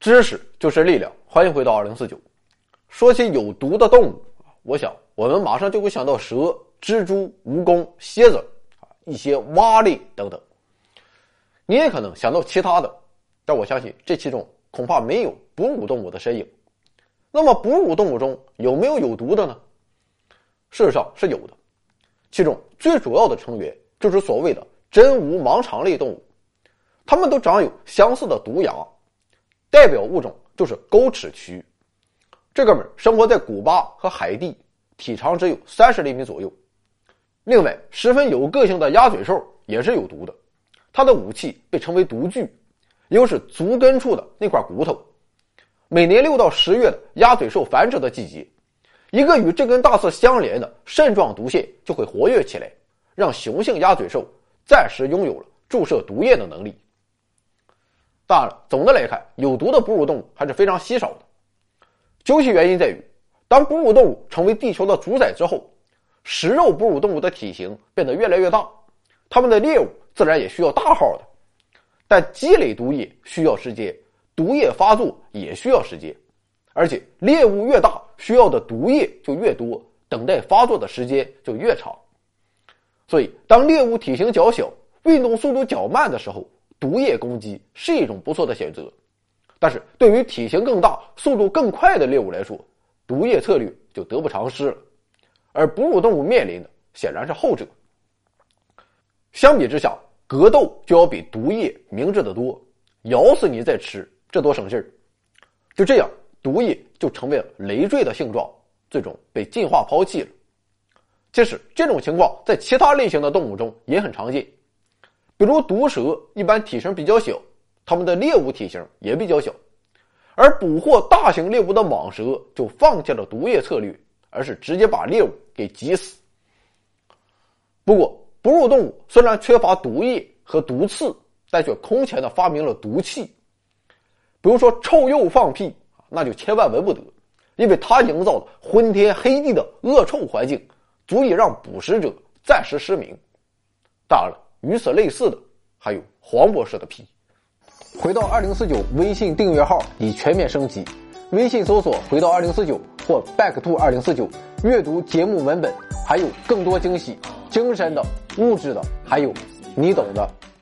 知识就是力量，欢迎回到二零四九。说起有毒的动物，我想我们马上就会想到蛇、蜘蛛、蜈蚣、蝎子啊，一些蛙类等等。你也可能想到其他的，但我相信这其中恐怕没有哺乳动物的身影。那么，哺乳动物中有没有有毒的呢？事实上是有的，其中最主要的成员就是所谓的真无盲肠类动物，它们都长有相似的毒牙，代表物种就是钩齿蛆。这哥们生活在古巴和海地，体长只有三十厘米左右。另外，十分有个性的鸭嘴兽也是有毒的，它的武器被称为毒具，又是足根处的那块骨头。每年六到十月的鸭嘴兽繁殖的季节，一个与这根大刺相连的肾状毒腺就会活跃起来，让雄性鸭嘴兽暂时拥有了注射毒液的能力。当然了，总的来看，有毒的哺乳动物还是非常稀少的。究其原因在于，当哺乳动物成为地球的主宰之后，食肉哺乳动物的体型变得越来越大，它们的猎物自然也需要大号的。但积累毒液需要时间，毒液发作也需要时间，而且猎物越大，需要的毒液就越多，等待发作的时间就越长。所以，当猎物体型较小、运动速度较慢的时候，毒液攻击是一种不错的选择。但是对于体型更大、速度更快的猎物来说，毒液策略就得不偿失了。而哺乳动物面临的显然是后者。相比之下，格斗就要比毒液明智的多，咬死你再吃，这多省劲儿。就这样，毒液就成为了累赘的性状，最终被进化抛弃了。其实这种情况在其他类型的动物中也很常见，比如毒蛇一般体型比较小。它们的猎物体型也比较小，而捕获大型猎物的蟒蛇就放弃了毒液策略，而是直接把猎物给挤死。不过，哺乳动物虽然缺乏毒液和毒刺，但却空前的发明了毒气。比如说，臭鼬放屁，那就千万闻不得，因为它营造的昏天黑地的恶臭环境，足以让捕食者暂时失明。当然了，与此类似的还有黄博士的皮。回到二零四九微信订阅号已全面升级，微信搜索“回到二零四九”或 “back to 二零四九”，阅读节目文本，还有更多惊喜，精神的、物质的，还有你懂的。